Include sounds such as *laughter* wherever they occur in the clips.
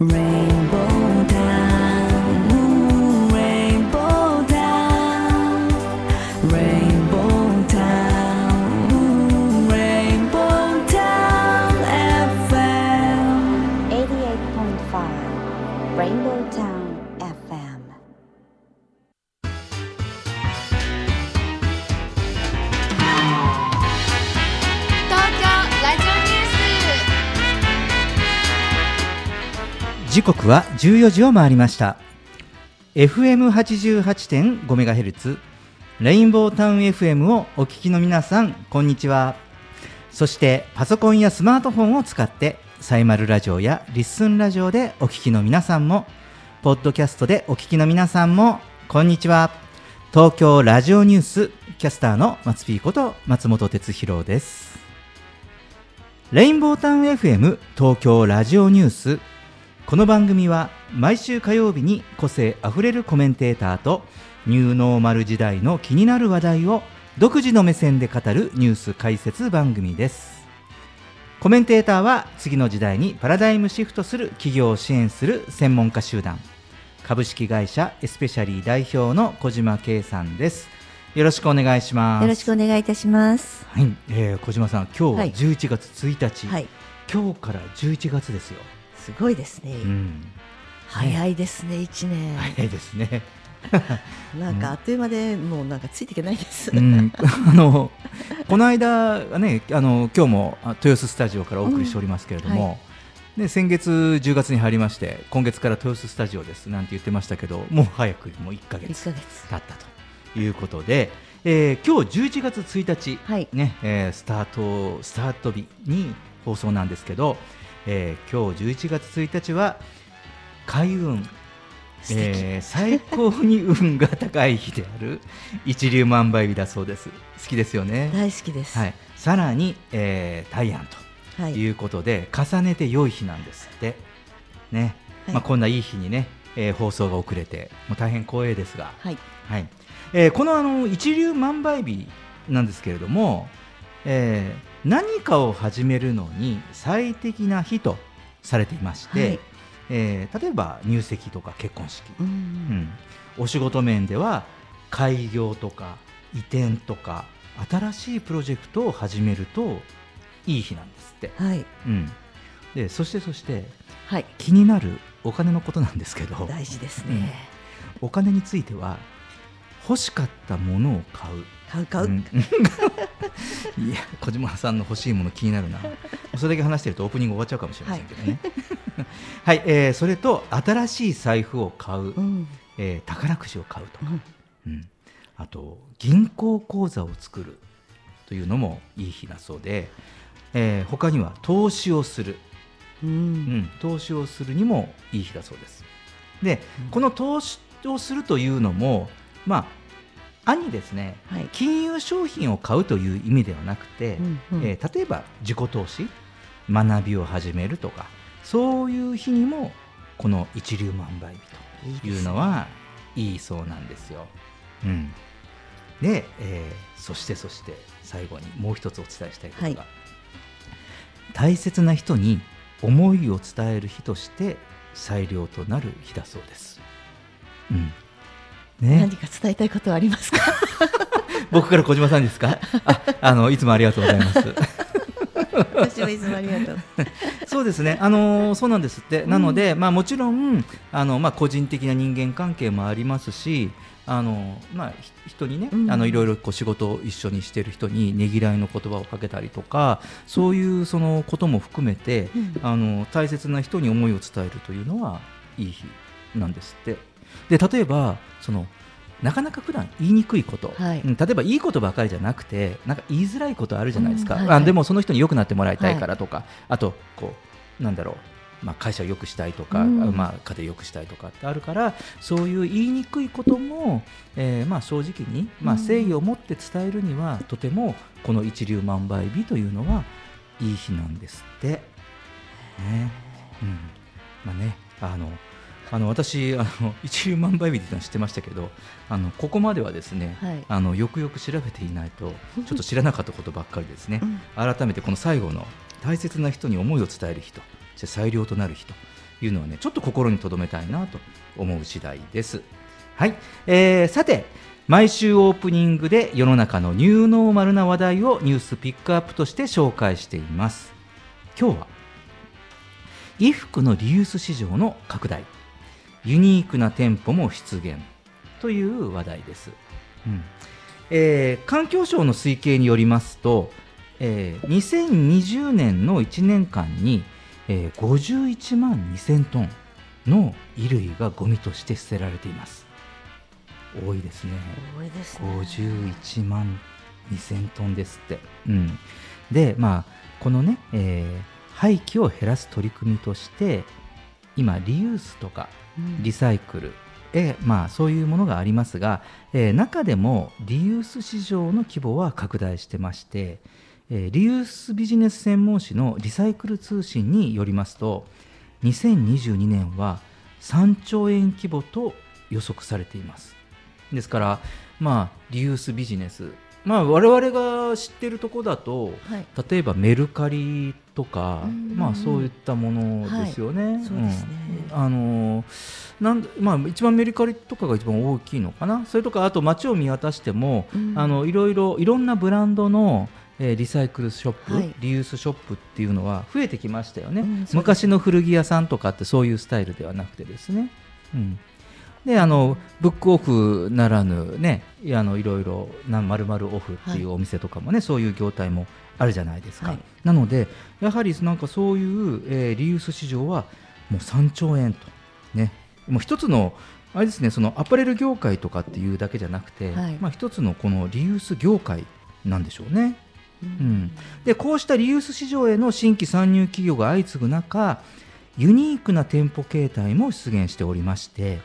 Rain. 刻は14時を回りました。FM88.5MHz レインボータウン FM をお聞きの皆さんこんにちは。そしてパソコンやスマートフォンを使ってサイマルラジオやリッスンラジオでお聞きの皆さんもポッドキャストでお聞きの皆さんもこんにちは。東京ラジオニュースキャスターの松ピーこと松本哲弘です。レインボータウン FM 東京ラジオニュース。この番組は毎週火曜日に個性あふれるコメンテーターとニューノーマル時代の気になる話題を独自の目線で語るニュース解説番組です。コメンテーターは次の時代にパラダイムシフトする企業を支援する専門家集団。株式会社エスペシャリー代表の小島圭さんです。よろしくお願いします。よろしくお願いいたします。はい、えー、小島さん今日ははい。11月1日、はい、今日から11月ですよ、すごいですね。うん、早いですね、一年。早いですね *laughs* なんかあっという間で、もうなんかついていけないです。うん、あのこの間ねあの今日もあ豊洲スタジオからお送りしておりますけれども、うんはで先月10月に入りまして今月から豊洲スタジオですなんて言ってましたけどもう早くもう1ヶ一月ヶ月。経ったということで、えー今日11月1日、はいねえースタートスタート日に放送なんですけど、えー今日11月1日は開運。えー最高に運が高い日である。*laughs* 一粒万倍日だそうです。好きですよね、大好きです。はい、さらに、えー、大安とはい。いうことで、重ねて良い日なんですって。ね、はい。まあ、こんないい日にね、えー放送が遅れてもう大変光栄ですが、はい。はい。えーこのあの一粒万倍日なんですけれども、えー何かを始めるのに最適な日とされていまして、はいえー例えば入籍とか結婚式、う。うんんお仕事面では開業とか移転とか新しいプロジェクトを始めるといい日なんですって、はい。うん、でそしてそしてはい。気になるお金のことなんですけど大事ですね。お金については欲しかったものを買う買う買う。うん。*laughs* いや小島さんの欲しいもの気になるな。それだけ話してるとオープニング終わっちゃうかもしれませんけどね。はい、えーそれと新しい財布を買う、うん。えー宝くじを買うとか、うん。うん。あと銀行口座を作るというのもいい日だそうで、えー他には投資をする、う。うん。ん、投資をするにもいい日だそうです。で、この投資をするというのもまあ兄ですねはい。金融商品を買うという意味ではなくて、うんうんえー例えば自己投資学びを始めるとかそういう日にもこの一粒万倍日というのはいいそうなんですよ。うん、で、えーそしてそして最後にもう一つお伝えしたいことが、はい大切な人に思いを伝える日として最良となる日だそうです。うんね何、か伝えたいことはありますか？*laughs* 僕から小島さんですか？ああのいつもありがとうございます。私はいつもありがとう。*laughs* そうですね、あのーそうなんですって、なので、まあ、もちろんあの、まあ、個人的な人間関係もありますし、あのまあ、ひ人にね、うんあのいろいろこう仕事を一緒にしている人にねぎらいの言葉をかけたりとか、そういうそのことも含めて、うんあの大切な人に思いを伝えるというのはいい日なんですって。で例えばそのなかなか普段言いにくいこと、はい。うん例えばいいことばかりじゃなくてなんか言いづらいことあるじゃないですか、うんはい。はいあでもその人に良くなってもらいたいからとか、あとこうなんだろう、まあ、会社を良くしたいとか、うん。まあ、家庭を良くしたいとかってあるからそういう言いにくいことも、えーまあ、正直に、まあ、うん。誠意を持って伝えるには、とてもこの一粒万倍日というのはいい日なんですって。ね。うん。まあねあのあの私あの *laughs* 一粒万倍日っていうのは知ってましたけどあのここまではですね、はい。あのよくよく調べていないと *laughs* ちょっと知らなかったことばっかりですね。うん。改めてこの最後の大切な人に思いを伝える人そして最良となる日というのはねちょっと心に留めたいなと思う次第です。はい、えーさて毎週オープニングで世の中のニューノーマルな話題をニュースピックアップとして紹介しています。今日は衣服のリユース市場の拡大ユニークな店舗も出現。という話題です、うん。えー環境省の推計によりますと、えー2020年の1年間に、えー51万2000トンの衣類がゴミとして捨てられています。多いですね。多いですね。51万2000トンですって、うん、でまあこのね、えー廃棄を減らす取り組みとして今リユースとかうんリサイクル、えまあ、そういうものがありますが、え中でもリユース市場の規模は拡大してまして、えリユースビジネス専門誌のリサイクル通信によりますと2022年は3兆円規模と予測されています。ですから、まあ、リユースビジネス、まあ、我々が知ってるところだとはい。例えばメルカリとか、うん。まあ、そういったものですよね。そうですね。うん。あのーなんでまあ、一番メルカリとかが一番大きいのかな、それとかあと街を見渡しても、うん。あのいろいろいろんなブランドの、えーリサイクルショップ、はい。リユースショップっていうのは増えてきましたよね、うん昔の古着屋さんとかってそういうスタイルではなくてですね。うんであのブックオフならぬねあのいろいろなまるまるオフっていうお店とかもね、そういう業態もあるじゃないですか、はい。なのでやはりなんかそういう、えーリユース市場はもう3兆円とね。もう一つのあれですねそのアパレル業界とかっていうだけじゃなくて、はい。まあ一つのこのリユース業界なんでしょうね。ううん、でこうしたリユース市場への新規参入企業が相次ぐ中ユニークな店舗形態も出現しておりまして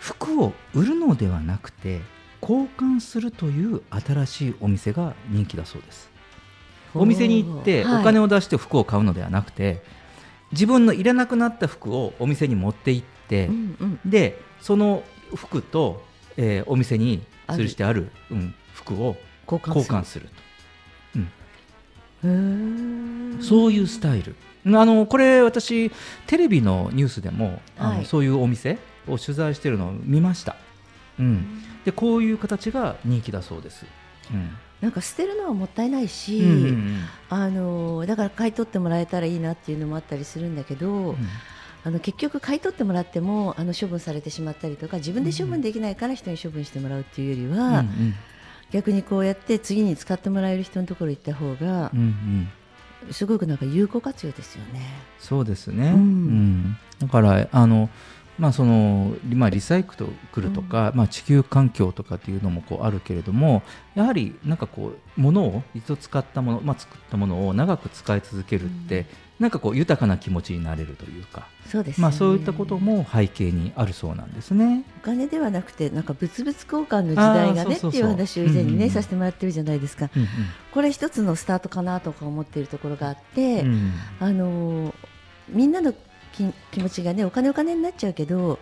服を売るのではなくて交換するという新しいお店が人気だそうです。お店に行ってはい。お金を出して服を買うのではなくて、自分のいらなくなった服をお店に持って行って、うんうん。でその服と、えーお店に吊るしてある、うん、服を交換する。と。へー。そういうスタイル。あのこれ私テレビのニュースでも、あのはい。そういうお店を取材してるのを見ました。うん、でこういう形が人気だそうです。うん。なんか捨てるのはもったいないし、うんうんうん。あのだから買い取ってもらえたらいいなっていうのもあったりするんだけど、あの結局買い取ってもらってもあの処分されてしまったりとか自分で処分できないから人に処分してもらうっていうよりうんは、うん。逆にこうやって次に使ってもらえる人のところ行った方がうんうんうん。すごくなんか有効活用ですよね。そうですね、うん。うん。だからあの、まあそのまあ、リサイクルとか、まあ、地球環境とかっていうのもこうあるけれどもやはりなんかこう物を一度使ったもの、まあ、作ったものを長く使い続けるって、なんかこう豊かな気持ちになれるというか、そうですよね。まあ、そういったことも背景にあるそうなんですね。お金ではなくてなんか物々交換の時代がねっていう話を以前にうんうんねさせてもらってるじゃないですか。うん。これ一つのスタートかなとか思っているところがあって、うんうん。あのーみんなの気気持ちがねお金お金になっちゃうけど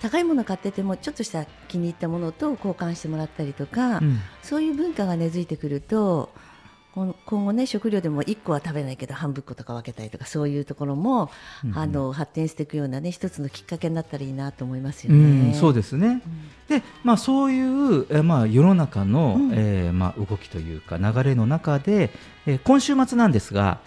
高いもの買っててもちょっとした気に入ったものと交換してもらったりとか、うんそういう文化が根付いてくると今今後ね食料でも1個は食べないけど半分個とか分けたりとかそういうところも、うんうんあの発展していくようなね一つのきっかけになったらいいなと思いますようね。ん、そうですね。で、まあ、そういう、えまあ、世の中の、うんえーまあ、動きというか流れの中で、えー今週末なんですが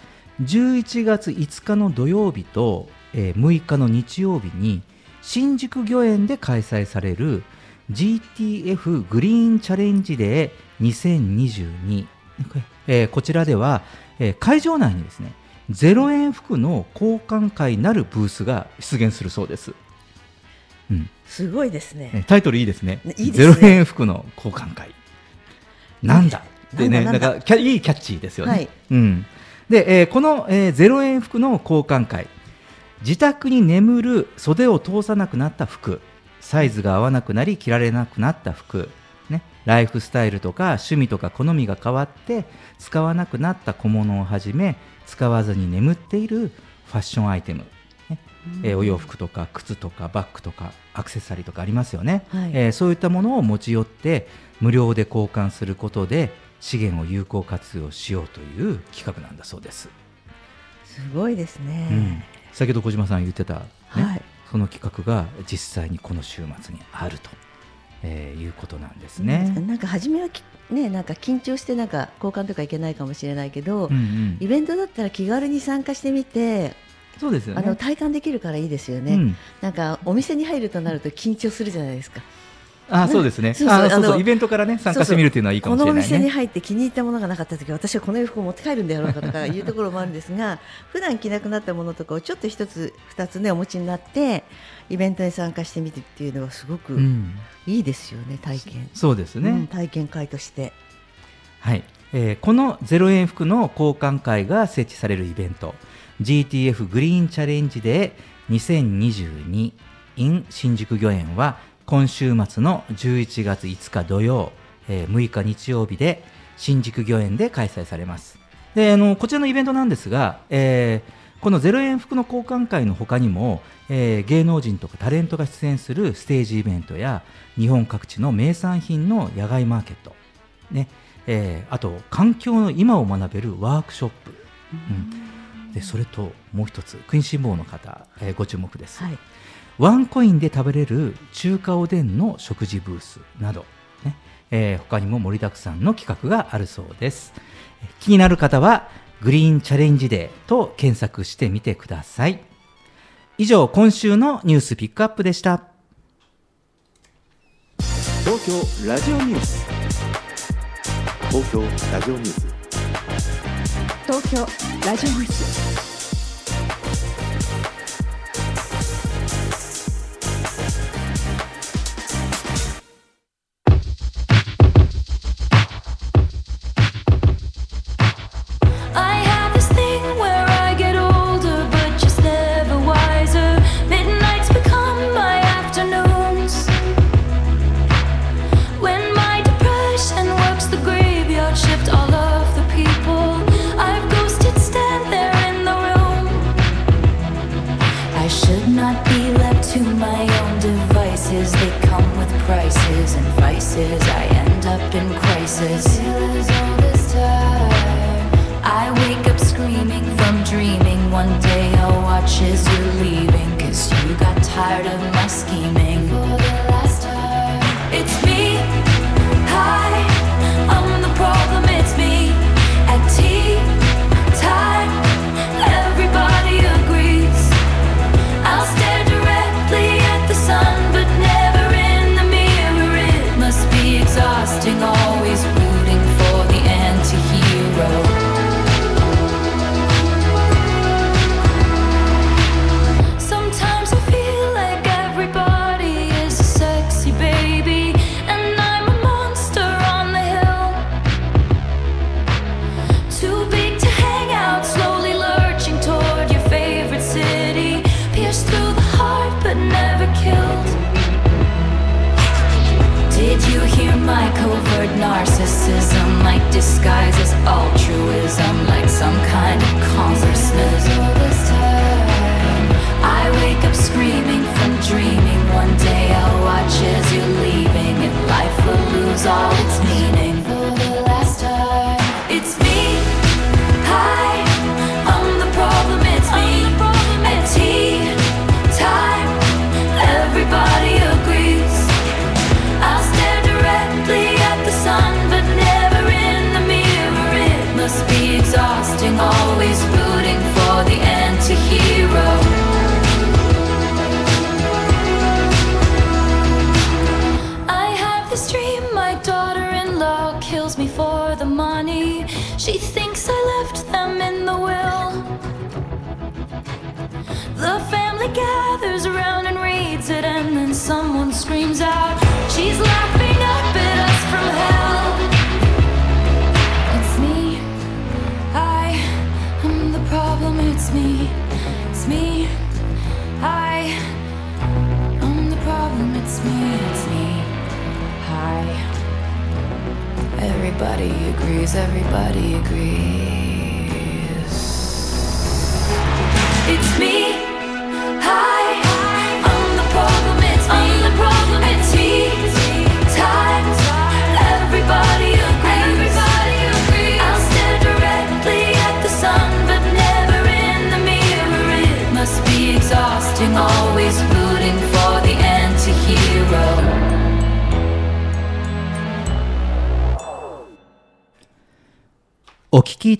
11月5日の土曜日と、えー6日の日曜日に新宿御苑で開催される GTF グリーンチャレンジデー2022、えーこちらでは、えー会場内にですね0円服の交換会なるブースが出現するそうです。うんすごいですね。ねタイトルいいですね。ねいいですねゼロ円服の交換会。なんだってね、なんかキャいいキャッチーですよね。はいうん。で、えーこの、えーゼロ円服の交換会、自宅に眠る袖を通さなくなった服、サイズが合わなくなり着られなくなった服、ね、ライフスタイルとか趣味とか好みが変わって使わなくなった小物をはじめ使わずに眠っているファッションアイテム、ね。えーお洋服とか靴とかバッグとかアクセサリーとかありますよね、はい。えーそういったものを持ち寄って無料で交換することで資源を有効活用しようという企画なんだそうです、すごいですね。うん、先ほど小島さん言ってたねはいその企画が実際にこの週末にあると、えーいうことなんですね。なんか初めはきねなんか緊張してなんか交換とかいけないかもしれないけど、うんうんイベントだったら気軽に参加してみて、そうですよね。あの体感できるからいいですよね。うんなんかお店に入るとなると緊張するじゃないですか。あそうですね。*laughs* そうそうあそうそうあのイベントからね参加してみるっていうのはいいかもしれないこのお店にね。入って気に入ったものがなかった時私はこの洋服を持って帰るんだろうかとかいうところもあるんですが *laughs* 普段着なくなったものとかをちょっと一つ二つねお持ちになってイベントに参加してみてっていうのはすごくうん、いいですよね、体験、そうですね。うん体験会として。はい、えーこの0円服の交換会が設置されるイベント GTF グリーンチャレンジデー2022 in 新宿御苑は今週末の11月5日土曜、えー6日日曜日で新宿御苑で開催されます。であのこちらのイベントなんですが、えーこの0円服の交換会の他にも、えー芸能人とかタレントが出演するステージイベントや日本各地の名産品の野外マーケットねえーあと環境の今を学べるワークショップ、うん、でそれともう一つクイーンシンボーの方、えーご注目です、はい。ワンコインで食べれる中華おでんの食事ブースなど、ねえー他にも盛りだくさんの企画があるそうです。えー気になる方はグリーンチャレンジデーと検索してみてください。以上今週のニュースピックアップでした。東京ラジオニュース。東京ラジオニュース。東京ラジオニュース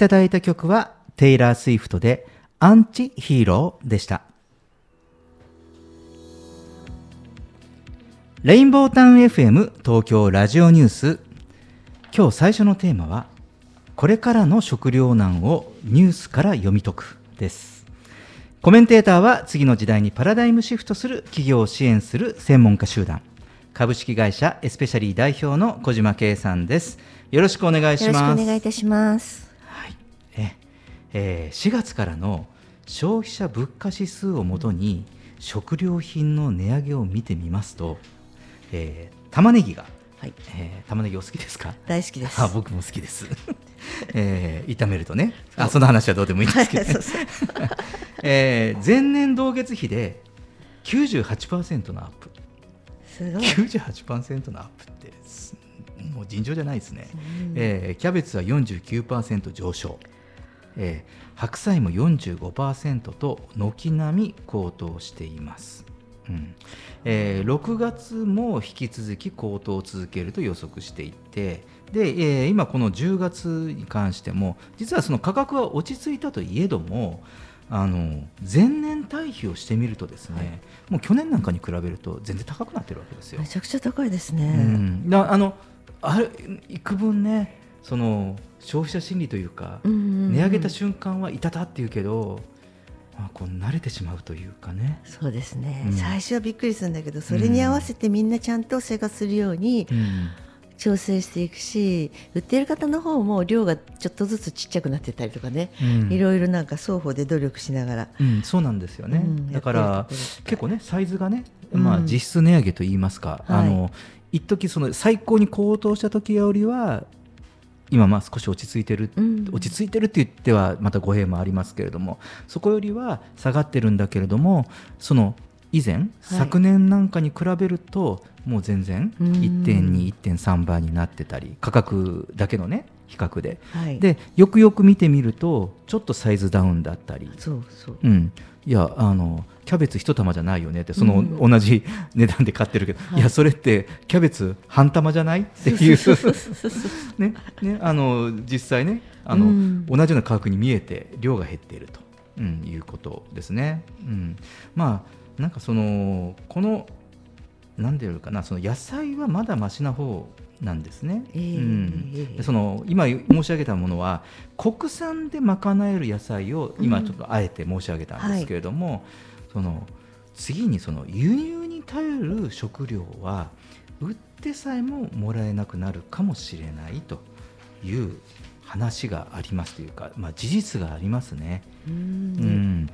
ただいた曲はテイラー・スウィフトでアンチヒーローでした。レインボータウン FM 東京ラジオニュース。今日最初のテーマはこれからの食糧難をニュースから読み解くです。コメンテーターは次の時代にパラダイムシフトする企業を支援する専門家集団。株式会社エスペシャリー代表の小島圭さんです。よろしくお願いしよろしくますお願いいたします。はいええー4月からの消費者物価指数をもとに食料品の値上げを見てみますと、えー玉ねぎが、はい、えー玉ねぎお好きですか？大好きです。あ僕も好きです、*laughs* えー炒めるとね。あその話はどうでもいいんですけど、ね *laughs* えー前年同月比で98%のアップ。すごい。98%のアップってすもう尋常じゃないですね、えーキャベツは49%上昇、えー白菜も45%と軒並み高騰しています、うんえー6月も引き続き高騰を続けると予測していてで、えー今この10月に関しても実はその価格は落ち着いたといえどもあの前年対比をしてみるとですね、もう去年なんかに比べると全然高くなってるわけですよめ。ちゃくちゃ高いですうね。ん、だあのある幾分ねその消費者心理というか、うんうんうん。値上げた瞬間はいたたっていうけど、まあ、こう慣れてしまうというかね、そうですね、うん。最初はびっくりするんだけどそれに合わせてみんなちゃんと生活するようにうん。調整していくし売ってる方の方も量がちょっとずつちっちゃくなってたりとかね、うん。いろいろなんか双方で努力しながら、うん、そうなんですよね、うんだから結構ねサイズがね、うん。まあ、実質値上げといいますか、はい。あの一時その最高に高騰した時よりは今まあ少し落ち着いてる、うん。落ち着いてるって言ってはまた語弊もありますけれどもそこよりは下がってるんだけれどもその以前、昨年なんかに比べるともう全然うん。1.2、1.3倍になってたり価格だけのね比較で、はい、でよくよく見てみるとちょっとサイズダウンだったり。そうそう。うん、いやあのキャベツ一玉じゃないよねってその、うん。同じ値段で買ってるけど、はい。い、やそれってキャベツ半玉じゃないっていうねねあの実際ねあの、うん。同じような価格に見えて量が減っていると、うん、いうことですね。うん、まあなんかそのこのなんていうのかなその野菜はまだマシな方なんですね。ええうん。その今申し上げたものは国産で賄える野菜を今ちょっとあえて申し上げたんですけれども、その次にその輸入に頼る食料は売ってさえももらえなくなるかもしれないという話がありますというか、まあ、事実がありますね。うんうん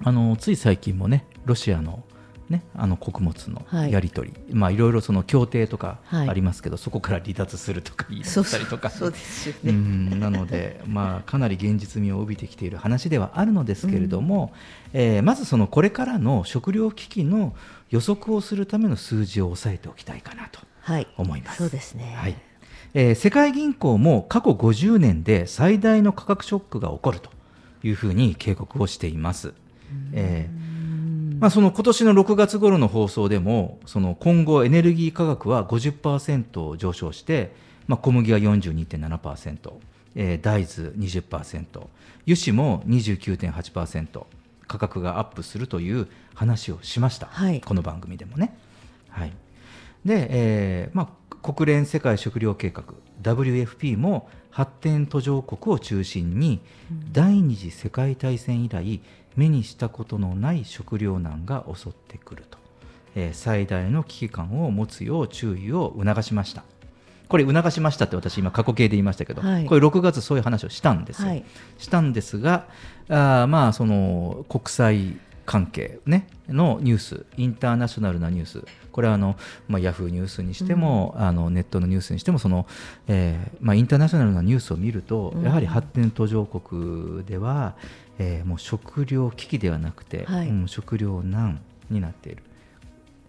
あのつい最近もねロシアの,、ね、あの穀物のはい。やり取り、まあ、いろいろその協定とかはい。ありますけど、そこから離脱するとか言いたりとか。*laughs* そうですね、ん。なので、まあ、かなり現実味を帯びてきている話ではあるのですけれども、えーまずそのこれからの食料危機の予測をするための数字を押さえておきたいかなとはい。思います。そうですね、はい。えー世界銀行も過去50年で最大の価格ショックが起こるというふうに警告をしています。えーまあ、その今年の6月頃の放送でもその今後エネルギー価格は50%上昇して、まあ、小麦は42.7%、えー大豆20%油脂も29.8%価格がアップするという話をしました、はい。この番組でもね。はい。でえーまあ、国連世界食糧計画 WFP も発展途上国を中心に、第二次世界大戦以来目にしたことのない食糧難が襲ってくると、えー最大の危機感を持つよう注意を促しました。これ促しましたって私今過去形で言いましたけど、はい。これ6月そういう話をしたんですよ、はい。したんですがあーまあその国際関係、ね、のニュースインターナショナルなニュース。これはあの、まあ、ヤフーニュースにしても、あのネットのニュースにしてもその、えーまあ、インターナショナルなニュースを見ると、うん。やはり発展途上国では、えーもう食糧危機ではなくて、はい。うん食糧難になっている。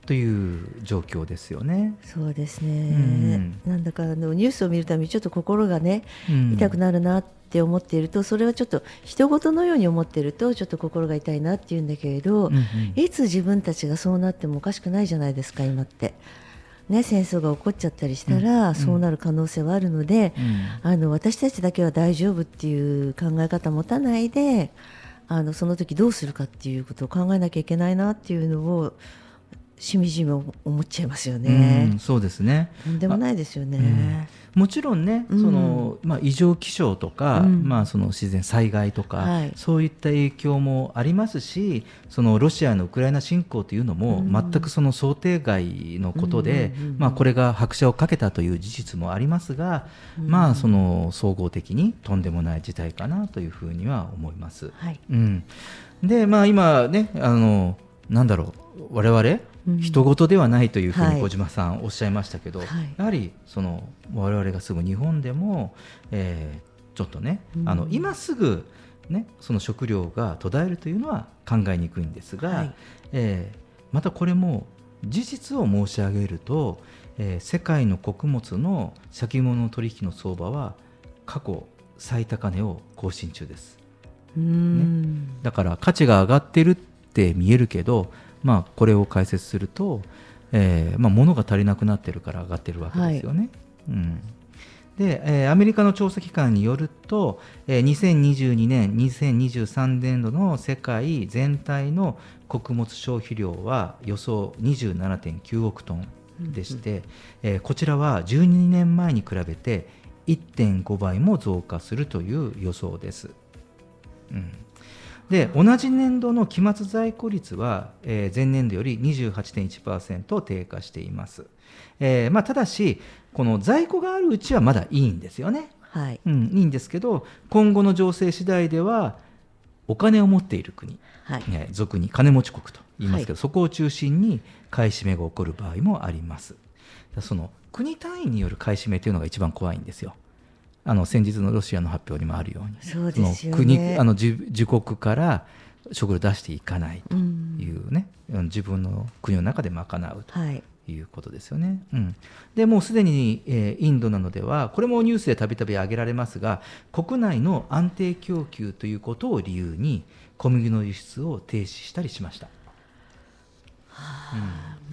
という状況ですよね。そうですね、なんだかあのニュースを見るたびにちょっと心がね、うん。痛くなるなって思っているとそれはちょっと人事のように思っているとちょっと心が痛いなっていうんだけれど、うんうん。いつ自分たちがそうなってもおかしくないじゃないですか今って。ね、戦争が起こっちゃったりしたら、そうなる可能性はあるので、あの私たちだけは大丈夫っていう考え方を持たないであのその時どうするかっていうことを考えなきゃいけないなっていうのをしみじみ思っちゃいますようねん。そうですね。でもないですよね。もちろんね、うん。そのまあ、異常気象とか、うん。まあ、その自然災害とか、はい。そういった影響もありますしそのロシアのウクライナ侵攻というのも、うん。全くその想定外のことで、まあ、これが拍車をかけたという事実もありますが、まあ、その総合的にとんでもない事態かなというふうには思います。はい。うん、で、まあ、今ねあのなんだろう我々うん人事ではないというふうはい。に小島さんおっしゃいましたけど、はい。やはりその我々が住む日本でも、えーちょっとね、うん。あの今すぐ、ね、その食料が途絶えるというのは考えにくいんですが、はい。えーまたこれも事実を申し上げると、えー世界の穀物の先物取引の相場は過去最高値を更新中です。うん。だから価値が上がってるって見えるけど、まあ、これを解説すると、えーまあ、物が足りなくなってるから上がってるわけですよね。うんで、えーアメリカの調査機関によると、えー2022年、2023年度の世界全体の穀物消費量は予想27.9億トンでして、えーこちらは12年前に比べて1.5倍も増加するという予想です。うんで同じ年度の期末在庫率は、えー前年度より28.1%低下しています、えーまあ、ただしこの在庫があるうちはまだいいんですよね、はい。うん、いいんですけど今後の情勢次第ではお金を持っている国、はい。ね俗に金持ち国と言いますけど、そこを中心に買い占めが起こる場合もあります。その国単位による買い占めというのが一番怖いんですよあの先日のロシアの発表にもあるようにそうですよね国あの自自国から食料を出していかないとうんいうね、うん自分の国の中で賄うとはいいうことですよね。うん、でもうすでに、えーインドなどではこれもニュースでたびたび挙げられますが国内の安定供給ということを理由に小麦の輸出を停止したりしました。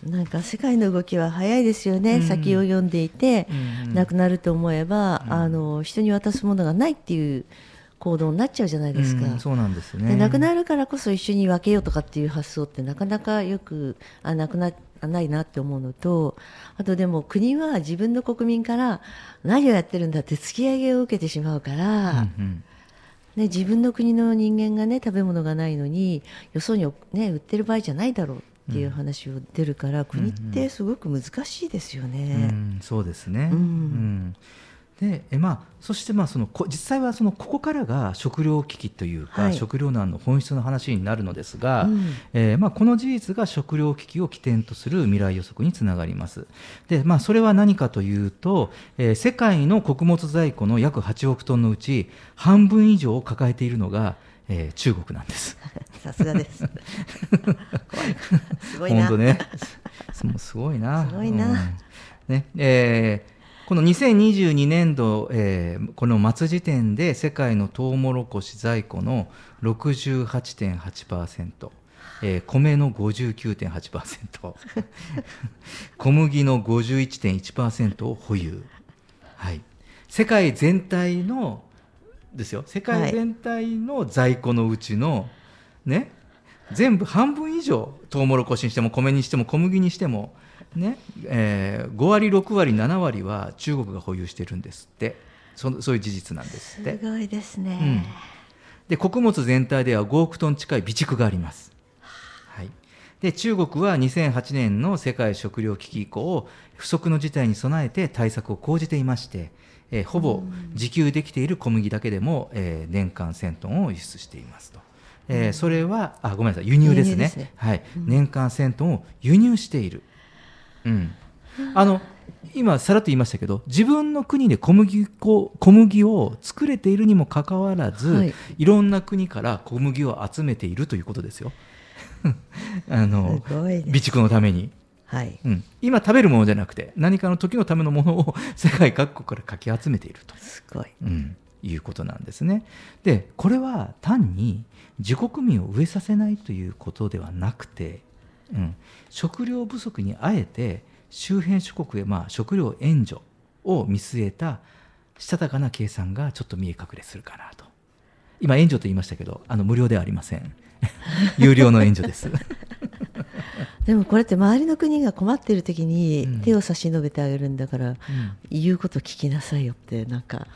なんか世界の動きは早いですよね、うん。先を読んでいて、うんなくなると思えば、うん。あの人に渡すものがないっていう行動になっちゃうじゃないですか。うんそうなんですね。でなくなるからこそ一緒に分けようとかっていう発想ってなかなかよくあなくなないなって思うのとあとでも国は自分の国民から何をやってるんだって突き上げを受けてしまうから、うんうん。ね、自分の国の人間がね食べ物がないのによそに、ね、売ってる場合じゃないだろうっていう話を出るから、国ってすごく難しいですよね。うん、そうですね。うんうんでえまあ、そしてまあそのこ実際はそのここからが食糧危機というか、はい食糧難の本質の話になるのですが、うんえーまあ、この事実が食糧危機を起点とする未来予測につながります。でまあ、それは何かというと、えー世界の穀物在庫の約8億トンのうち半分以上を抱えているのが、えー中国なんです。さすがです。*laughs* すごいな。本当ね。すごいな。すごいなうんね、えーこの2022年度、えーこの末時点で世界のトウモロコシ在庫の68.8%、えー米の59.8% *laughs* 小麦の51.1%を保有、はい、世界全体のですよ。世界全体の在庫のうちの、ね全部半分以上トウモロコシにしても米にしても小麦にしても、ねえー5割6割7割は中国が保有してるんですって。そそういう事実なんですって。すごいですうん。ね。で穀物全体では5億トン近い備蓄があります、はい、で中国は2008年の世界食糧危機以降不測の事態に備えて対策を講じていまして、えーほぼ自給できている小麦だけでも、えー年間1000トンを輸出していますと。えーそれはあごめんなさい輸入ですね。ねはい。年間1000トンを輸入している、うん、あの今さらっと言いましたけど自分の国で小麦粉小麦を作れているにもかかわらず、はい。い、ろんな国から小麦を集めているということですよ。*laughs* あの備蓄のために、はい。うん、今食べるものじゃなくて何かの時のためのものを *laughs* 世界各国からかき集めていると、すごい。うん、いうことなんですね。でこれは単に自国民を飢えさせないということではなくて、うん、食料不足にあえて周辺諸国へ、まあ、食料援助を見据えたしたたかな計算がちょっと見え隠れするかなと。今援助と言いましたけどあの無料ではありません。*laughs* 有料の援助です。でもこれって周りの国が困っている時うん。に手を差し伸べてあげるんだから、言うこと聞きなさいよってなんか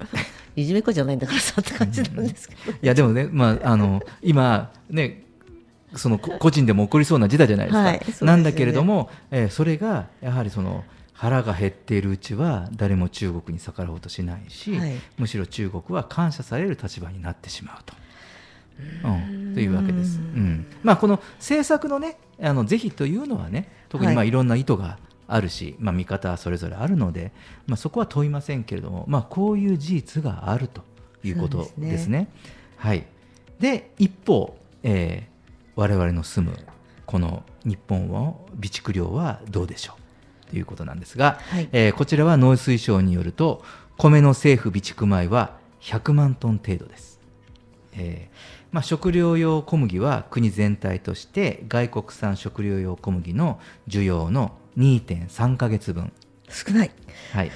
*laughs* いじめっ子じゃないんだからさって感じなんですけど、いやでもね、まあ、あの今ねそのこ個人でも起こりそうな事態じゃないですか、はいですよね。なんだけれども、えーそれがやはりその腹が減っているうちは誰も中国に逆らおうとしないし、はい。むしろ中国は感謝される立場になってしまうと。うん、というわけです。うん。まあ、この政策のねあの是非というのはね特にまあはい。いろんな意図があるし、まあ、見方はそれぞれあるので、まあ、そこは問いませんけれども、まあ、こういう事実があるということですね。ですね。はい、で一方、えー我々の住むこの日本の備蓄量はどうでしょうということなんですが、はい。えーこちらは農水省によると米の政府備蓄米は100万トン程度です。えーまあ、食料用小麦は国全体として外国産食料用小麦の需要の2.3ヶ月分、少ない。はい、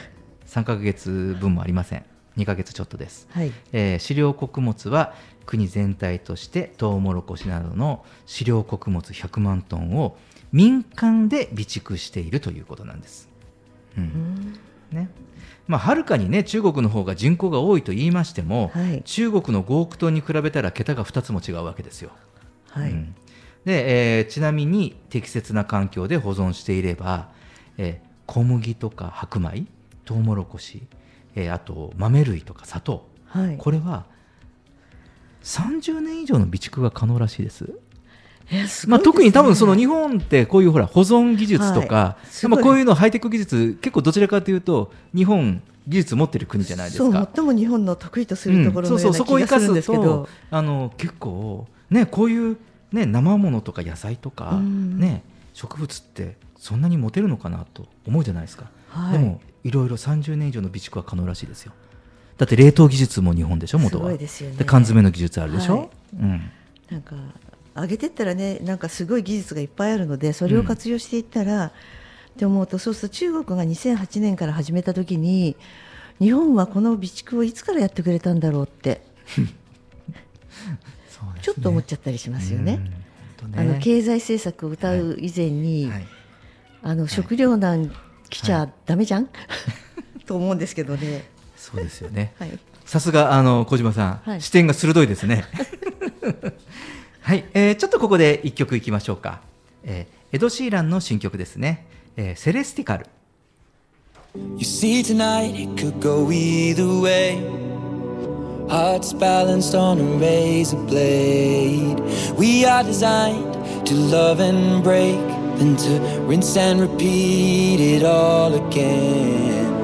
3ヶ月分もありません。2ヶ月ちょっとです、はい。えー飼料穀物は国全体としてトウモロコシなどの飼料穀物100万トンを民間で備蓄しているということなんです。うん。ねまあ、はるかに、ね、中国の方が人口が多いと言いましても、はい。中国の5億トンに比べたら桁が2つも違うわけですよ。はい、うん。でえーちなみに適切な環境で保存していれば、えー小麦とか白米トウモロコシ、えーあと豆類とか砂糖。はい。これは30年以上の備蓄が可能らしいです。まあ、特に多分その日本ってこういうほら保存技術とか、まあ、こういうのハイテク技術結構どちらかというと日本技術持ってる国じゃないですそうか。最も日本の得意とするところのような気生かすがするんですけどと、あの結構ねこういうね生ものとか野菜とか、うんね植物ってそんなに持てるのかなと思うじゃないですか。はいでもいろいろ30年以上の備蓄は可能らしいですよ。だって冷凍技術も日本でしょ元は。すごいですよね缶詰の技術あるでしょ。はいうん。なんか上げてったらねなんかすごい技術がいっぱいあるのでそれを活用していったら、って思うとそうすると中国が2008年から始めた時に日本はこの備蓄をいつからやってくれたんだろうって *laughs* ね。ちょっと思っちゃったりしますよね。うん本当あの経済政策を歌う以前に、はい。あの食糧難来ちゃダメじゃん、*laughs* と思うんですけどね。そうですよね。はい、さすがあの小島さん、はい。視点が鋭いですね。*laughs* はい、えーちょっとここで一曲いきましょうか。えーエド・シーランの新曲ですね。えーセレスティカル。You see, tonight it could go either way. Hearts balanced on a razor blade. We are designed to love and break, then to rinse and repeat it all again.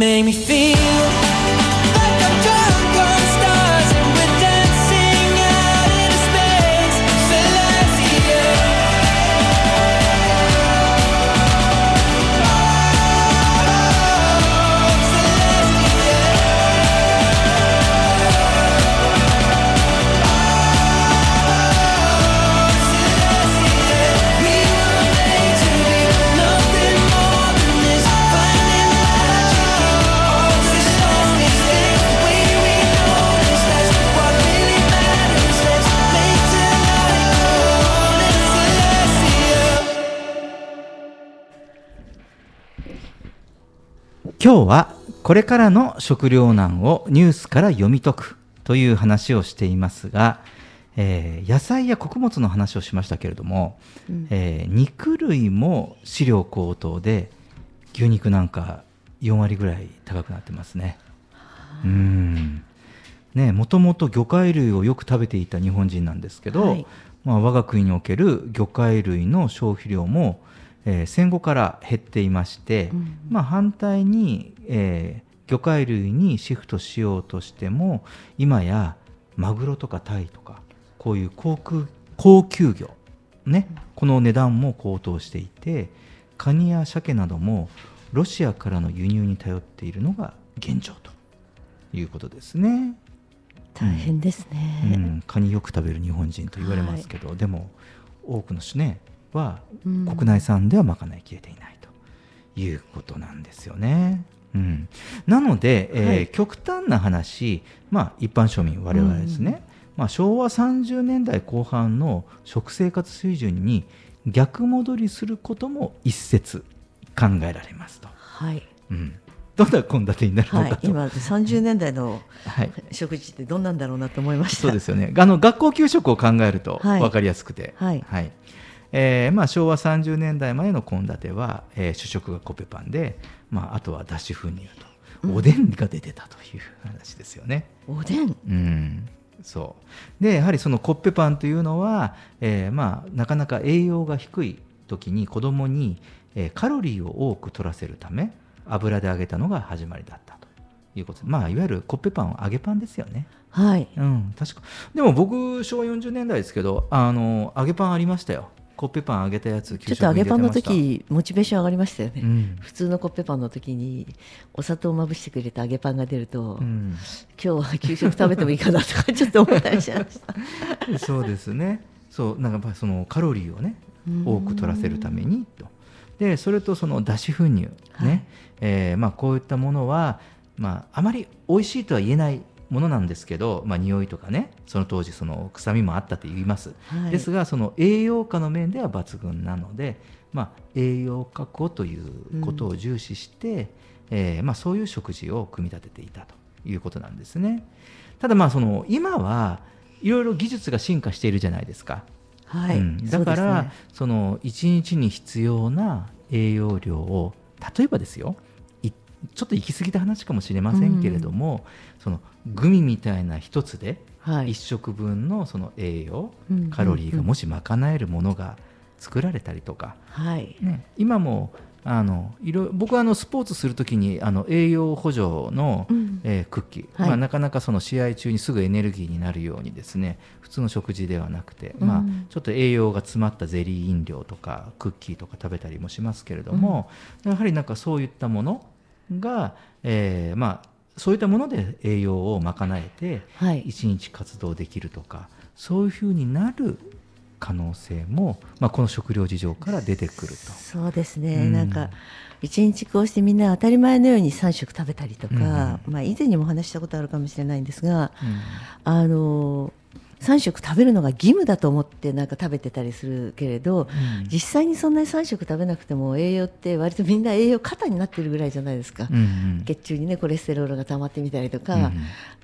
make me feel 今日はこれからの食糧難をニュースから読み解くという話をしていますが、えー野菜や穀物の話をしましたけれども、えー肉類も飼料高騰で牛肉なんか4割ぐらい高くなってますね。うん。ねもともと魚介類をよく食べていた日本人なんですけど、はい。まあ、我が国における魚介類の消費量も、えー戦後から減っていまして、まあ、反対に、えー魚介類にシフトしようとしても今やマグロとかタイとかこういう航空高級魚、ね、この値段も高騰していてカニや鮭などもロシアからの輸入に頼っているのが現状ということですね。大変ですね。うん、カニよく食べる日本人と言われますけど、でも多くの種ねはうん。国内産では賄いきれていないということなんですよね。うん、なので、えーはい。極端な話、まあ、一般庶民我々ですね、まあ、昭和30年代後半の食生活水準に逆戻りすることも一説考えられますと、はい。うん、どんな献立になるのかと、はい。今30年代のはい。食事ってどんなんだろうなと思いました。そうですよね。あの学校給食を考えるとはい。分かりやすくて、はいえーまあ、昭和30年代までの献立は、えー主食がコッペパンで、まあ、あとは脱脂粉乳と、おでんが出てたという話ですよね。おでん？うんそうでやはりそのコッペパンというのは、えーまあ、なかなか栄養が低い時に子供に、えーカロリーを多く取らせるため油で揚げたのが始まりだったということで、まあ、いわゆるコッペパンは揚げパンですよね。はい。うん、確かでも僕昭和40年代ですけどあの揚げパンありましたよコッペパン揚げたやつちょっと揚げパンの時モチベーション上がりましたよね、うん。普通のコッペパンの時にお砂糖をまぶしてくれた揚げパンが出ると、うん。今日は給食食べてもいいかなとかちょっと思ったりしました。*laughs* そうですね。そうなんかやっぱりそのカロリーをね多く取らせるためにと。でそれとその脱脂粉乳ね、はい。えーまあこういったものはまああまり美味しいとは言えないものなんですけど、まあ匂いとかねその当時その臭みもあったと言います。はいですがその栄養価の面では抜群なので、まあ栄養確保ということを重視して、えーまあそういう食事を組み立てていたということなんですね。ただまあその今はいろいろ技術が進化しているじゃないですか。はい、うんだからそねその1日に必要な栄養量を例えばですよいちょっと行き過ぎた話かもしれませんけれども、そのグミみたいな一つではい。1食分のその栄養、うんカロリーがもし賄えるものが作られたりとか、はい。ね、今もあのいろ僕はあのスポーツするときにあの栄養補助の、うん。えークッキー、はい。まあ、なかなかその試合中にすぐエネルギーになるようにですね普通の食事ではなくて、まあうん、ちょっと栄養が詰まったゼリー飲料とかクッキーとか食べたりもしますけれども、やはりなんかそういったものが、えーまあ、そういったもので栄養を賄えてはい。一日活動できるとかそういうふうになる可能性も、まあ、この食料事情から出てくると。そうですね、うん。なんか一日こうしてみんな当たり前のように3食食べたりとか、まあ、以前にもお話ししたことあるかもしれないんですが、あの3食食べるのが義務だと思ってなんか食べてたりするけれど、うん。実際にそんなに3食食べなくても栄養って割とみんな栄養過多になってるぐらいじゃないですか、うんうん。血中にねコレステロールが溜まってみたりとか、うん。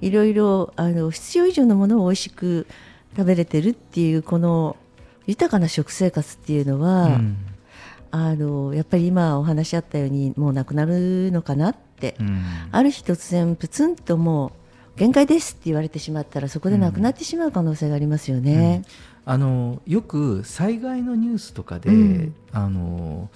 いろいろあの必要以上のものを美味しく食べれてるっていうこの豊かな食生活っていうのは、うん。あのやっぱり今お話しあったようにもうなくなるのかなって、うん。ある日突然プツンともう限界ですって言われてしまったらそこでなくなってしまう可能性がありますよね。あのよく災害のニュースとかで、うんあの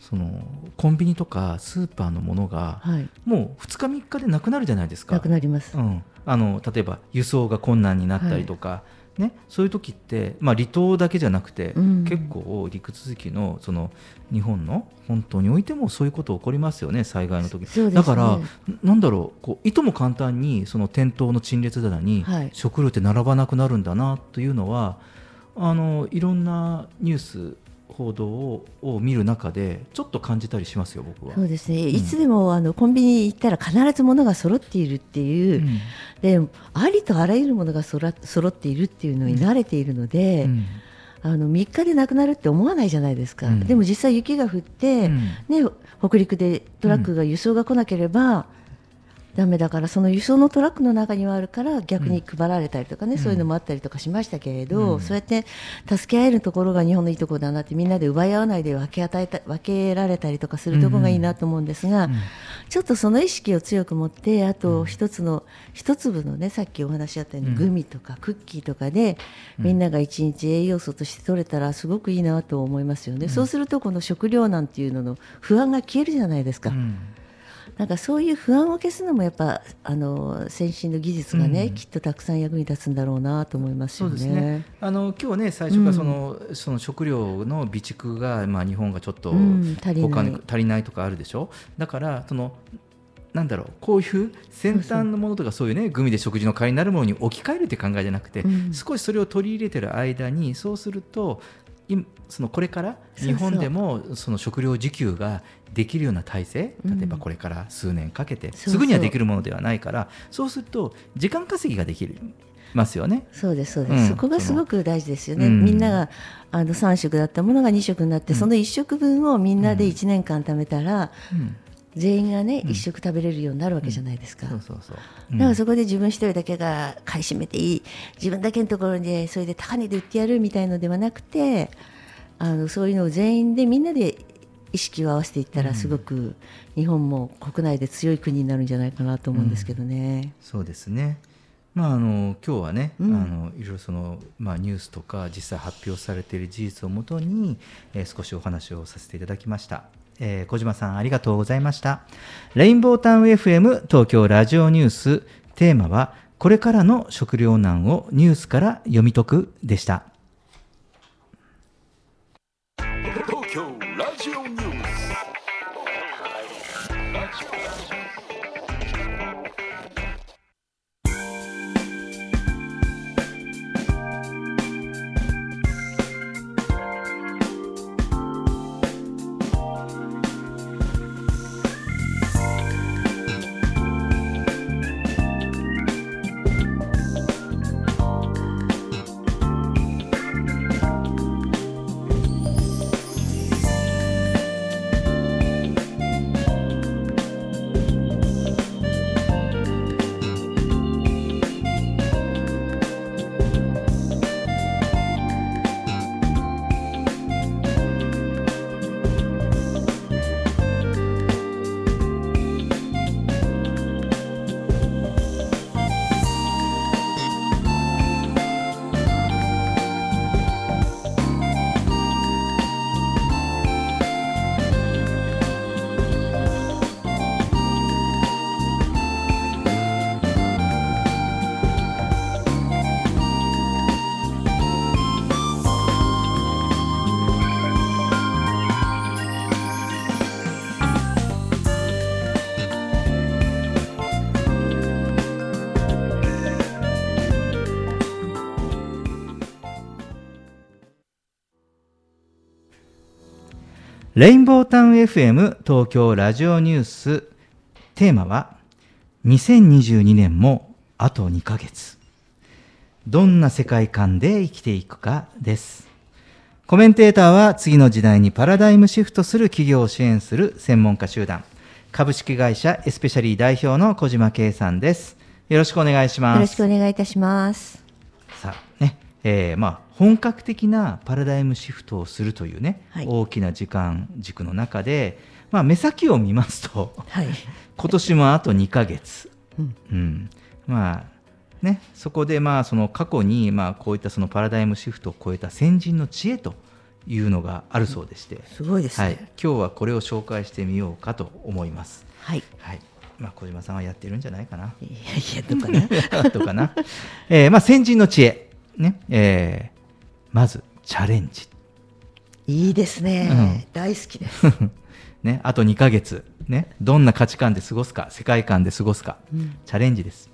そのコンビニとかスーパーのものが、はい、もう2日3日でなくなるじゃないですか。なくなります。うん、あの例えば輸送が困難になったりとか、ね、そういう時って、まあ、離島だけじゃなくて、うん。結構陸続きのその日本の本島においてもそういうこと起こりますよね災害の時。ね。だからなんだろうこういとも簡単にその店頭の陳列棚にはい。食料って並ばなくなるんだなというのは、あのいろんなニュース報道をを見る中でちょっと感じたりしますよ僕は。そうですね、いつでもあのコンビニ行ったら必ず物が揃っているっていう、うん。でありとあらゆるものがそら揃っているっていうのに慣れているので、うん。あの3日でなくなるって思わないじゃないですか、うん。でも実際雪が降って、うん。ね、北陸でトラックが輸送が来なければ、ダメだからその輸送のトラックの中にはあるから逆に配られたりとかね、そういうのもあったりとかしましたけれど、うん。そうやって助け合えるところが日本のいいところだなってみんなで奪い合わないで分け与えた分けられたりとかするところがいいなと思うんですが、うん。ちょっとその意識を強く持ってあと一つの一粒のねさっきお話あったように、うん。グミとかクッキーとかで、みんなが一日栄養素として取れたらすごくいいなと思いますよね、そうするとこの食糧難っていうのの不安が消えるじゃないですか、うんなんかそういう不安を消すのもやっぱあの先進の技術がね、うんきっとたくさん役に立つんだろうなと思いますよね。そうですね。あの今日ね最初からその、その食料の備蓄がまあ日本がちょっとうん足りない他に足りないとかあるでしょ？だからそのなんだろうこういう先端のものとかそういうねグミで食事の代わりになるものに置き換えるって考えじゃなくて、うん少しそれを取り入れてる間にそうすると今そのこれから日本でもその食料自給ができるような体制うん。例えばこれから数年かけて、すぐにはできるものではないからそうすると時間稼ぎができるますよね。そうですそうです、うん。そこがすごく大事ですよね、うん。みんながあの3食だったものが2食になって、うん。その1食分をみんなで1年間貯めたら、うん全員がね、うん1食食べれるようになるわけじゃないですか。そうそうそう。だからそこで自分一人だけが買い占めていい自分だけのところでそれで高値で売ってやるみたいのではなくてあのそういうのを全員でみんなで意識を合わせていったらすごく日本も国内で強い国になるんじゃないかなと思うんですけどね。そうですね。まああの今日はね、うんあのいろいろそのまあニュースとか実際発表されている事実をもとに、えー少しお話をさせていただきました。えー小島さんありがとうございました。レインボータウン FM 東京ラジオニューステーマはこれからの食糧難をニュースから読み解くでした。レインボータウン FM 東京ラジオニュース。テーマは2022年もあと2ヶ月。どんな世界観で生きていくかです。コメンテーターは次の時代にパラダイムシフトする企業を支援する専門家集団。株式会社エスペシャリー代表の小島圭さんです。よろしくお願いします。よろしくお願いいたします。さあね、えー、まあ本格的なパラダイムシフトをするというね、はい。大きな時間軸の中で、まあ、目先を見ますと、はい。*laughs* 今年もあと2ヶ月、うん。うん。まあね、そこでまあその過去にまあこういったそのパラダイムシフトを超えた先人の知恵というのがあるそうでして、すごいですはい。ね、今日はこれを紹介してみようかと思います。はい、はい。まあ、小島さんはやってるんじゃないかな。い、やいやどうかな。*laughs* とかな。えーまあ、先人の知恵。ね。えーまず、チャレンジ。いいですね、うん大好きです、*laughs* ね。あと2ヶ月。ね。どんな価値観で過ごすか、世界観で過ごすか。うんチャレンジです。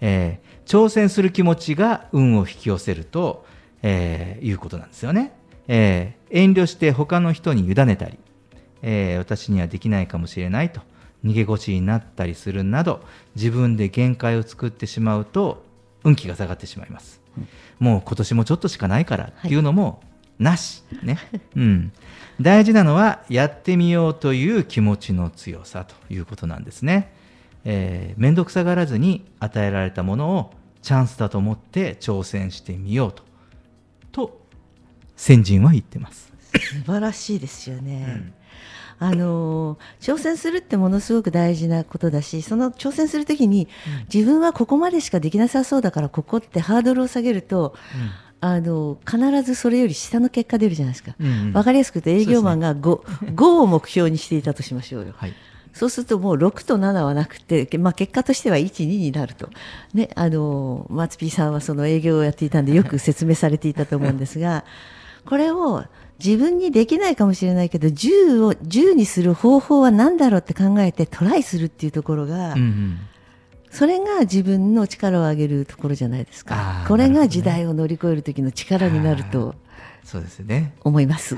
えー挑戦する気持ちが運を引き寄せると、えーいうことなんですよね。えー遠慮して他の人に委ねたり、えー私にはできないかもしれないと逃げ腰になったりするなど自分で限界を作ってしまうと運気が下がってしまいます、もう今年もちょっとしかないからっていうのもなし、ね。うん、大事なのはやってみようという気持ちの強さということなんですね、えー、面倒くさがらずに与えられたものをチャンスだと思って挑戦してみようと。と先人は言ってます。素晴らしいですよね、あの挑戦するってものすごく大事なことだしその挑戦するときに、自分はここまでしかできなさそうだからここってハードルを下げると、あの必ずそれより下の結果出るじゃないですか、うんうん。わかりやすく言うと営業マンが 5, 5 *laughs* を目標にしていたとしましょうよ、はい。そうするともう6と7はなくて、まあ、結果としては1、2になると、ね、あの松 P さんはその営業をやっていたんでよく説明されていたと思うんですがこれを自分にできないかもしれないけど10を10にする方法は何だろうって考えてトライするっていうところが、うんうん。それが自分の力を上げるところじゃないですか。これが時代を乗り越える時の力になるとそうですね。思います。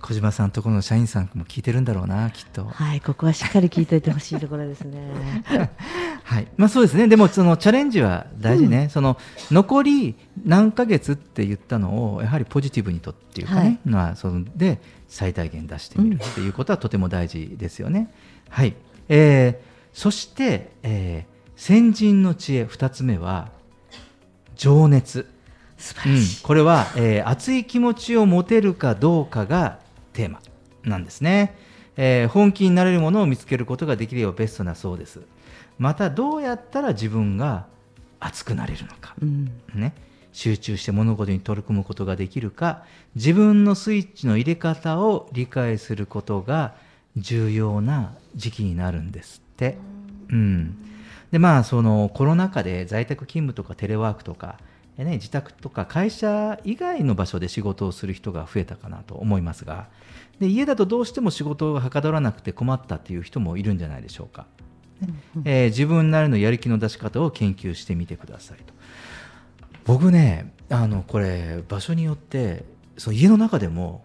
小島さんとこの社員さんも聞いてるんだろうなきっと。はい、ここはしっかり聞いておいてほしいところですね。*laughs* はい。まあそうですね。でもそのチャレンジは大事ね、その残り何ヶ月って言ったのをやはりポジティブにとっていうかね、はい。まあそので最大限出してみるっていうことはとても大事ですよね、はい、えーそして、えー先人の知恵。2つ目は情熱うん。素晴らしい。、これは、えー熱い気持ちを持てるかどうかがテーマなんですね、えー本気になれるものを見つけることができればベストなそうです。またどうやったら自分が熱くなれるのか、うん。ね、集中して物事に取り組むことができるか。自分のスイッチの入れ方を理解することが重要な時期になるんですって。うん、でまあそのコロナ禍で在宅勤務とかテレワークとか、えね、自宅とか会社以外の場所で仕事をする人が増えたかなと思いますがで家だとどうしても仕事がはかどらなくて困ったっていう人もいるんじゃないでしょうか。ねえー自分なりのやる気の出し方を研究してみてくださいと。僕ねあのこれ場所によってその家の中でも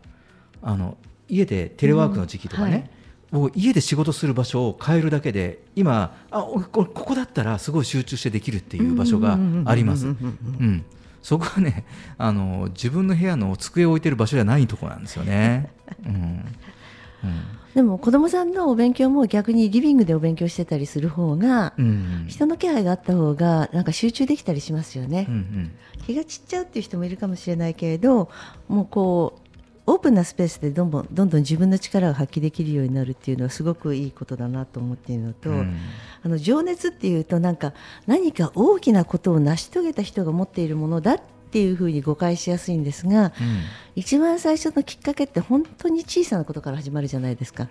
あの家でテレワークの時期とかね、うんはい僕家で仕事する場所を変えるだけで今あおこここだったらすごい集中してできるっていう場所があります。うんうんうんうん。うん。そこはねあの自分の部屋の机を置いてる場所じゃないところなんですよね。*laughs* うん。うん。でも子供さんのお勉強も逆にリビングでお勉強してたりする方が、うん。人の気配があった方がなんか集中できたりしますよね、うんうん。気が散っちゃうっていう人もいるかもしれないけれどもうこうオープンなスペースでどんどんどんどん自分の力を発揮できるようになるっていうのはすごくいいことだなと思っているのと、うん。あの情熱っていうとなんか何か大きなことを成し遂げた人が持っているものだっていうふうに誤解しやすいんですが、一番最初のきっかけって本当に小さなことから始まるじゃないですか,、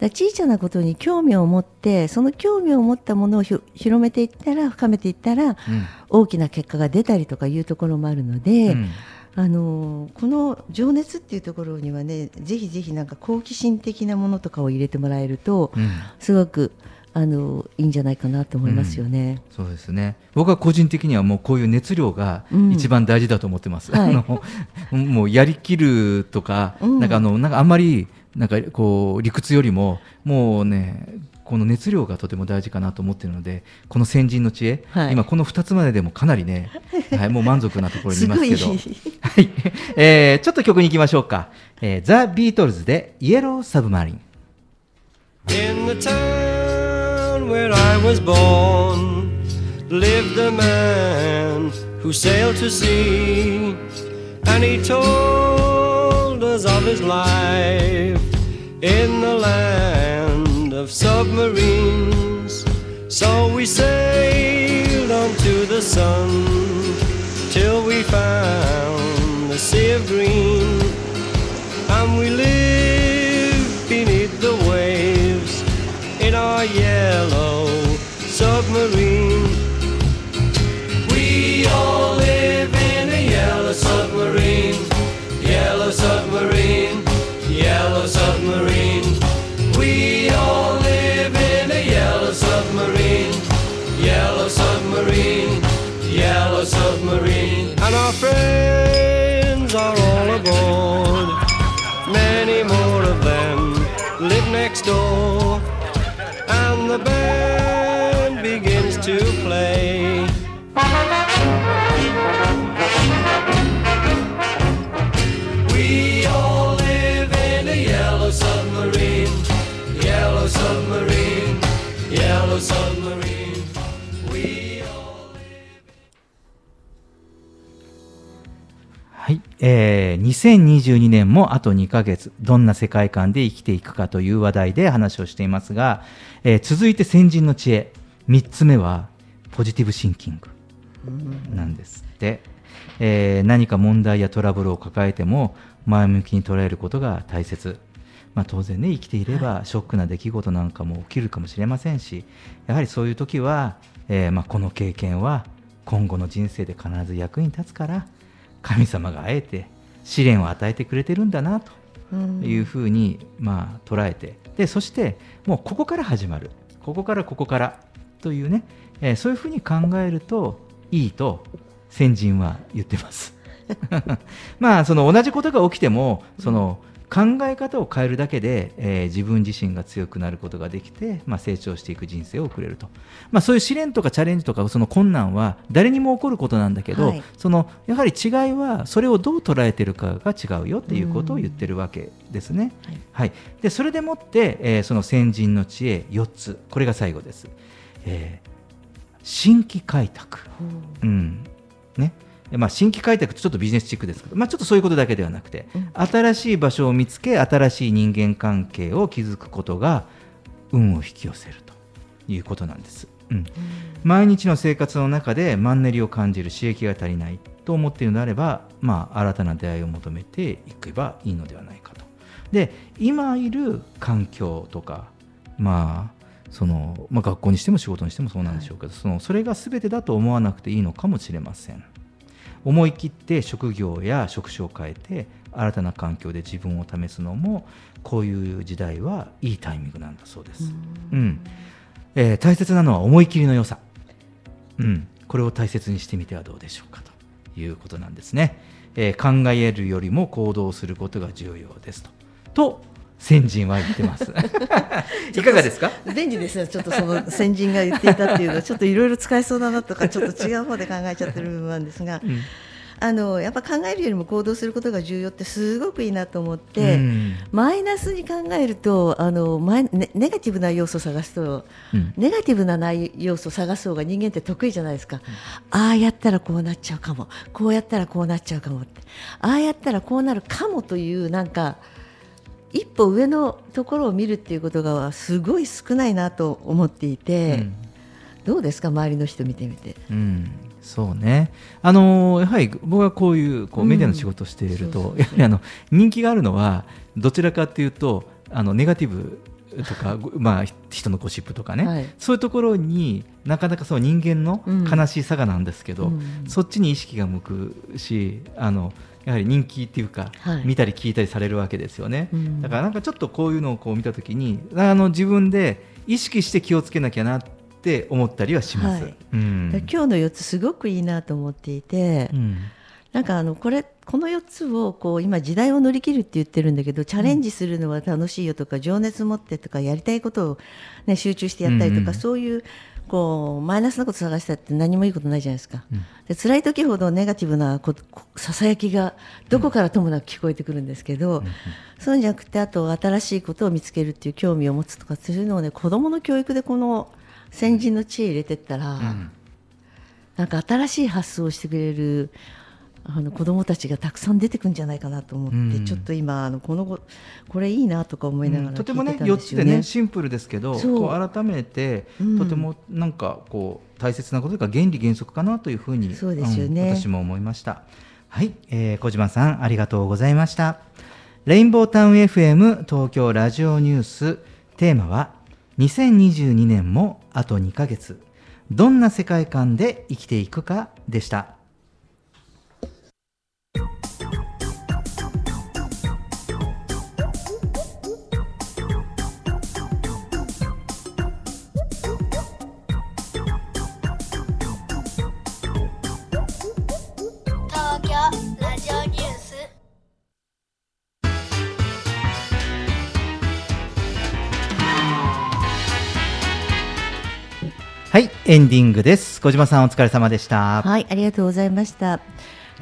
だ小さなことに興味を持ってその興味を持ったものを広めていったら深めていったら、うん。大きな結果が出たりとかいうところもあるので、うんあのこの情熱っていうところにはねぜひぜひなんか好奇心的なものとかを入れてもらえると、うん。すごくあのいいんじゃないかなと思いますよね。そうですね。僕は個人的にはもうこういう熱量がうん。一番大事だと思ってます、はい。あのもうやりきるとか,、うん。なんかあのなんかあんまりなんかこう理屈よりももうねこの熱量がとても大事かなと思っているのでこの先人の知恵、はい。今この2つまででもかなりね、*laughs* はい、もう満足なところにいますけど。い。えーちょっと曲に行きましょうか、えー、ザ・ビートルズで「 Yellow Submarine」In the town where I was born lived a man who sailed to sea, and he told us of his life in the land of submarines. So we sailed on to the sun till we found the sea of green, and we lived beneath the waves in our yellow submarine. story. はい、えー、2022年もあと2ヶ月どんな世界観で生きていくかという話題で話をしていますが、えー続いて先人の知恵3つ目はポジティブシンキングなんですって、えー何か問題やトラブルを抱えても前向きに捉えることが大切、まあ、当然ね生きていればショックな出来事なんかも起きるかもしれませんしやはりそういう時は、えーまあ、この経験は今後の人生で必ず役に立つから神様があえて試練を与えてくれてるんだなとうんいうふうに、まあ、捉えてでそしてもうここから始まるここからここからというね、えーそういうふうに考えるといいと先人は言ってます。*laughs* まあその同じことが起きてもその考え方を変えるだけで、えー自分自身が強くなることができて、まあ、成長していく人生を送れると、まあ、そういう試練とかチャレンジとかその困難は誰にも起こることなんだけど、はい。そのやはり違いはそれをどう捉えてるかが違うよっていうことを言ってるわけですね。はい。でそれでもって、えーその先人の知恵4つ。これが最後です。えー新規開拓、うん。ねまあ、新規開拓ってちょっとビジネスチックですけど、まあ、ちょっとそういうことだけではなくて、新しい場所を見つけ新しい人間関係を築くことが運を引き寄せるということなんです。うん毎日の生活の中でマンネリを感じる刺激が足りないと思っているのであれば、まあ、新たな出会いを求めていけばいいのではないかと。で今いる環境とか、まあそのまあ、学校にしても仕事にしてもそうなんでしょうけど、そのそれが全てだと思わなくていいのかもしれません。思い切って職業や職種を変えて新たな環境で自分を試すのもこういう時代はいいタイミングなんだそうです。うん。えー大切なのは思い切りの良さ、うん、これを大切にしてみてはどうでしょうかということなんですね、えー考えるよりも行動することが重要ですと。と先人は言ってます。*laughs* いかがですか？便利ですね、ちょっとその先人が言っていたっていうのは、ちょっといろいろ使えそうだなとか、ちょっと違う方で考えちゃってる部分なんですが、あのやっぱ考えるよりも行動することが重要ってすごくいいなと思って、うん。マイナスに考えるとあのマイネネガティブな要素を探すと、うん。ネガティブな内要素を探す方が人間って得意じゃないですか、ああやったらこうなっちゃうかも。こうやったらこうなっちゃうかもって。ああやったらこうなるかもというなんか一歩上のところを見るっていうことがすごい少ないなと思っていて、うん。どうですか？周りの人見てみて。うん、そうね、あのーやはり僕はこういうこううん。メディアの仕事をしていると、やはりあの人気があるのはどちらかというとあのネガティブとか、ごまあ、人のゴシップとかね、はい。そういうところになかなかそう人間のうん。悲しいさがなんですけど、うん。そっちに意識が向くしあのやはり人気っていうか、はい。見たり聞いたりされるわけですよね、うん。だからなんかちょっとこういうのをこう見たときにあの自分で意識して気をつけなきゃなって思ったりはします。はい。うん。今日の4つすごくいいなと思っていて、うん。なんかあのこれこの4つをこう今時代を乗り切るって言ってるんだけどチャレンジするのは楽しいよとか、情熱持ってとかやりたいことを、ね、集中してやったりとか、そういうこうマイナスなこと探したって何もいいことないじゃないですか、で辛い時ほどネガティブなささやきがどこからともなく聞こえてくるんですけど、そうじゃなくてあと新しいことを見つけるっていう興味を持つとかそういうのをね子どもの教育でこの先人の知恵入れてったら、なんか新しい発想をしてくれるあの子どもたちがたくさん出てくるんじゃないかなと思って、うん。ちょっと今あのこのごこれいいなとか思いながらとてもねたん4つでね。ねシンプルですけどこう改めて、うん。とてもなんかこう大切なことというか原理原則かなというふうにそうですよね。うん私も思いました。はい、えー小島さんありがとうございました。レインボータウン FM 東京ラジオニュース。テーマは2022年もあと2ヶ月。どんな世界観で生きていくかでしたエンディングです。小島さんお疲れ様でした。はい、ありがとうございました。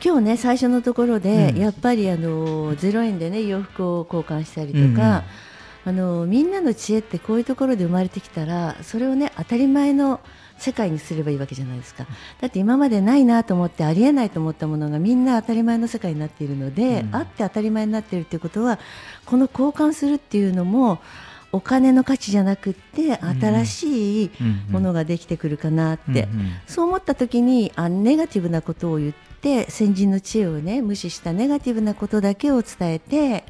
今日ね最初のところで、うん。やっぱりあのゼロ円でね洋服を交換したりとか、あのみんなの知恵ってこういうところで生まれてきたらそれをね当たり前の世界にすればいいわけじゃないですか。だって今までないなと思ってありえないと思ったものがみんな当たり前の世界になっているので、うん。あって当たり前になっているということはこの交換するっていうのもお金の価値じゃなくって新しいものができてくるかなって、そう思った時にあネガティブなことを言って先人の知恵をね無視したネガティブなことだけを伝えて、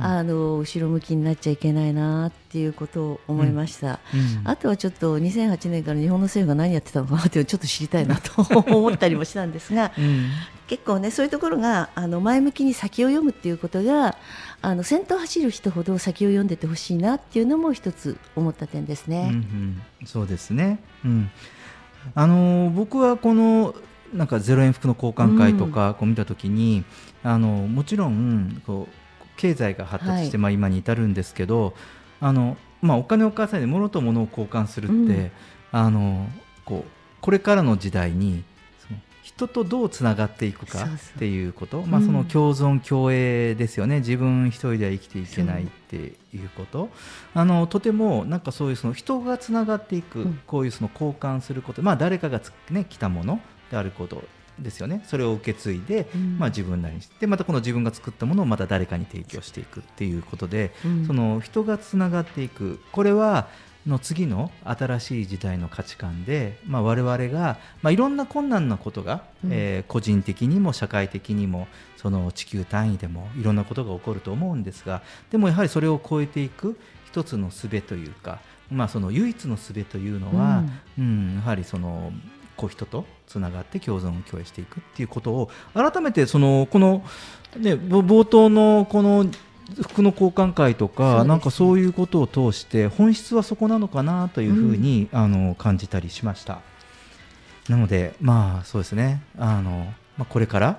あの後ろ向きになっちゃいけないなっていうことを思いました、うん。あとはちょっと2008年から日本の政府が何やってたのかなっていうのをちょっと知りたいなと *laughs* 思ったりもしたんですが、うん。結構ねそういうところがあの前向きに先を読むっていうことがあの先頭を走る人ほど先を読んでてほしいなっていうのも一つ思った点ですね。うんうん、そうですね、うん。あのー僕はこのなんかゼロ円服の交換会とかこう見たときに、あのもちろんこう経済が発達して、はい。まあ、今に至るんですけどあの、まあ、お金を返さないで物と物を交換するって、うん。あのこうこれからの時代に人とどうつながっていくかっていうこと。まあ、うん。その共存共栄ですよね。自分一人では生きていけないっていうこと。あのとてもなんかそういうその人がつながっていく、うん。こういうその交換すること。まあ誰かがつ、ね、来たものであることですよね。それを受け継いで、うん。まあ、自分なりにしてまたこの自分が作ったものをまた誰かに提供していくっていうことで、うん。その人がつながっていく。これはの次の新しい時代の価値観で、まあ、我々が、まあ、いろんな困難なことが、うん。えー個人的にも社会的にもその地球単位でもいろんなことが起こると思うんですがでもやはりそれを超えていく一つの術というか、まあ、その唯一の術というのは、うんやはりそのこう人とつながって共存を共栄していくっていうことを改めてそのこの、ね、ぼ冒頭のこの服の交換会とか、ね。なんかそういうことを通して本質はそこなのかなというふうに、あの感じたりしました。なのでまあそうですね。あの、まあ、これから、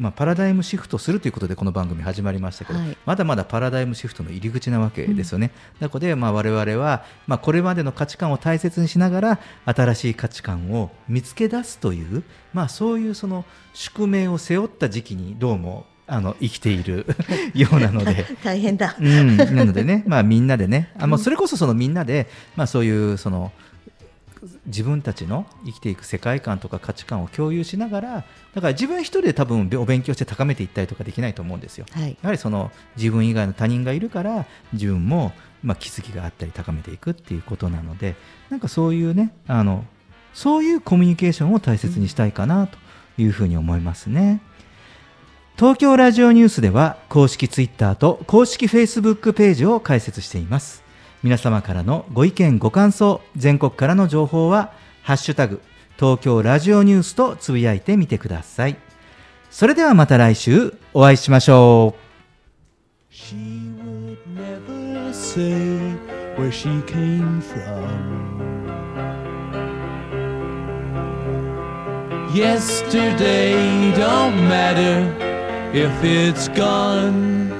まあ、パラダイムシフトするということでこの番組始まりましたけど、はいまだまだパラダイムシフトの入り口なわけですよね。なので、まあ、我々は、まあ、これまでの価値観を大切にしながら新しい価値観を見つけ出すという、まあ、そういうその宿命を背負った時期にどうもあの生きている *laughs* ようなので。*laughs* 大変だ。うん、なのでね、まあ、みんなでね、あもうそれこそそのみんなで、まあ、そういうその自分たちの生きていく世界観とか価値観を共有しながら、だから自分一人で多分お勉強して高めていったりとかできないと思うんですよ。はい。やはりその自分以外の他人がいるから自分もまあ気づきがあったり高めていくっていうことなのでなんかそういうねあのそういうコミュニケーションを大切にしたいかなというふうに思いますね。東京ラジオニュースでは公式ツイッターと公式フェイスブックページを開設しています。皆様からのご意見ご感想全国からの情報はハッシュタグ東京ラジオニュースとつぶやいてみてください。それではまた来週お会いしましょう。She would never say where she came from. Yesterday don't matter if it's gone.